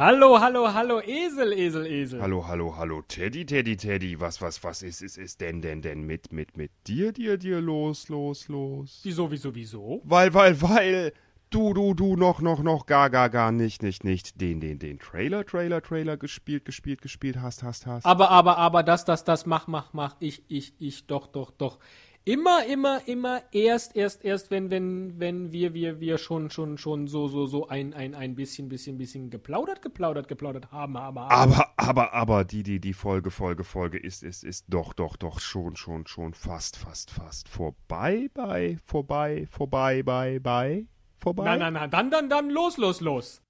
Hallo, hallo, hallo, Esel, Esel, Esel. Hallo, hallo, hallo, Teddy, Teddy, Teddy. Was, was, was ist, ist, ist denn, denn, denn mit, mit, mit dir, dir, dir los, los, los? Wieso, wieso, wieso? Weil, weil, weil du, du, du noch, noch, noch, gar, gar, gar nicht, nicht, nicht den, den, den Trailer, Trailer, Trailer gespielt, gespielt, gespielt hast, hast, hast. Aber, aber, aber, das, das, das, mach, mach, mach, ich, ich, ich, doch, doch, doch. Immer, immer, immer erst, erst, erst, wenn, wenn, wenn wir, wir, wir schon, schon, schon so, so, so ein, ein, ein bisschen, bisschen, bisschen geplaudert, geplaudert, geplaudert haben, aber, aber, aber, aber, die, die, die Folge, Folge, Folge ist, ist, ist doch, doch, doch schon, schon, schon fast, fast, fast vorbei, bei, vorbei, vorbei, bei, bei, vorbei. Na, na, na, dann, dann, dann, los, los, los.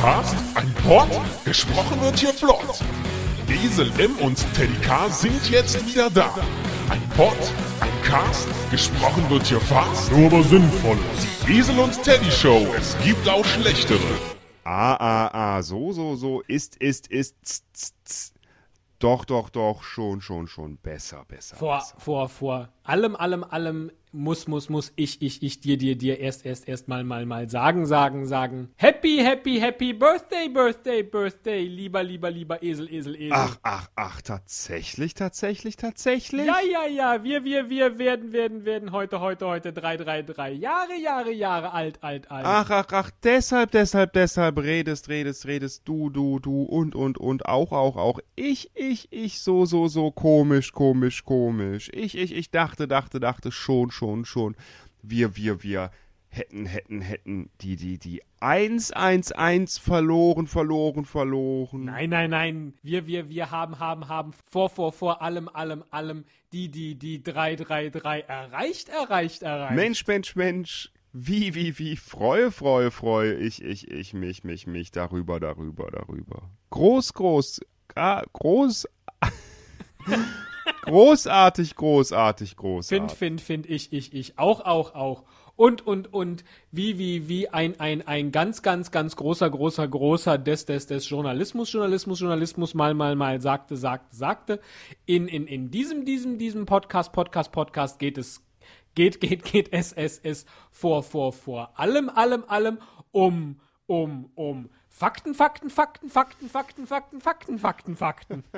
Cast, ein Pod, gesprochen wird hier flott. Esel M und Teddy K sind jetzt wieder da. Ein Pod, ein Cast, gesprochen wird hier fast, nur aber sinnvoll. Die Esel und Teddy Show, es gibt auch schlechtere. Ah, ah, ah, so, so, so, ist, ist, ist, tz, tz, tz. Doch, doch, doch, schon, schon, schon, besser, besser. Vor, besser. vor, vor allem, allem, allem muss, muss, muss ich, ich, ich dir, dir, dir erst, erst, erst mal, mal, mal sagen, sagen, sagen. Happy, happy, happy Birthday, Birthday, Birthday, lieber, lieber, lieber Esel, Esel, Esel. Ach, ach, ach, tatsächlich, tatsächlich, tatsächlich? Ja, ja, ja, wir, wir, wir werden, werden, werden heute, heute, heute drei, drei, drei Jahre, Jahre, Jahre alt, alt, alt. Ach, ach, ach, deshalb, deshalb, deshalb redest, redest, redest du, du, du und, und, und, auch, auch, auch. Ich, ich, ich, so, so, so, komisch, komisch, komisch. Ich, ich, ich dachte, dachte, dachte, schon, schon, schon. Wir, wir, wir hätten, hätten, hätten die, die, die 1-1-1 verloren, verloren, verloren. Nein, nein, nein. Wir, wir, wir haben, haben, haben vor, vor, vor allem, allem, allem die, die, die 3-3-3 erreicht, erreicht, erreicht. Mensch, Mensch, Mensch. Wie, wie, wie, freue, freue, freue ich, ich, ich, mich, mich, mich, darüber, darüber, darüber. Groß, groß, ah, groß, großartig, großartig, großartig. Find, find, find, ich, ich, ich, auch, auch, auch. Und, und, und, wie, wie, wie ein, ein, ein ganz, ganz, ganz großer, großer, großer des, des, des Journalismus, Journalismus, Journalismus mal, mal, mal sagte, sagte, sagte. In, in, in diesem, diesem, diesem Podcast, Podcast, Podcast geht es, geht, geht, geht es, es, es vor, vor, vor allem, allem, allem um, um, um Fakten, Fakten, Fakten, Fakten, Fakten, Fakten, Fakten, Fakten, Fakten.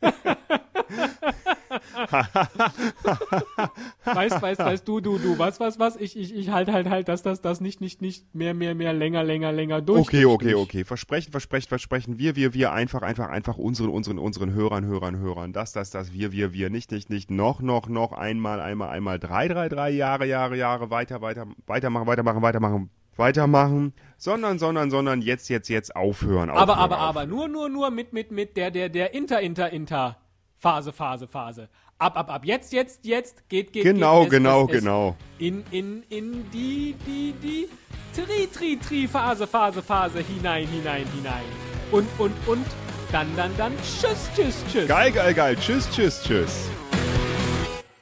weißt, weißt, weißt du, du, du, was, was, was? Ich, ich, ich halt, halt, halt, dass das, das nicht, nicht, nicht mehr, mehr, mehr, länger, länger, länger durch. Okay, durch, okay, durch. okay. Versprechen, versprechen, versprechen. Wir, wir, wir einfach, einfach, einfach unseren, unseren, unseren Hörern, Hörern, Hörern. Das, das, das, wir, wir, wir. Nicht, nicht, nicht. Noch, noch, noch. Einmal, einmal, einmal. Drei, drei, drei Jahre, Jahre, Jahre. Weiter, weiter, weitermachen, weitermachen, weitermachen. Weitermachen, sondern, sondern, sondern jetzt, jetzt, jetzt aufhören. aufhören Aber, aber, aufhören. aber, nur, nur, nur mit, mit, mit der, der, der Inter, Inter, Inter. Phase, Phase, Phase. Ab, ab, ab. Jetzt, jetzt, jetzt. Geht, geht, Genau, geht. genau, es. genau. In, in, in die, die, die Tri, Tri, Tri, Phase, Phase, Phase. Hinein, hinein, hinein. Und, und, und. Dann, dann, dann. Tschüss, tschüss, tschüss. Geil, geil, geil. Tschüss, tschüss, tschüss.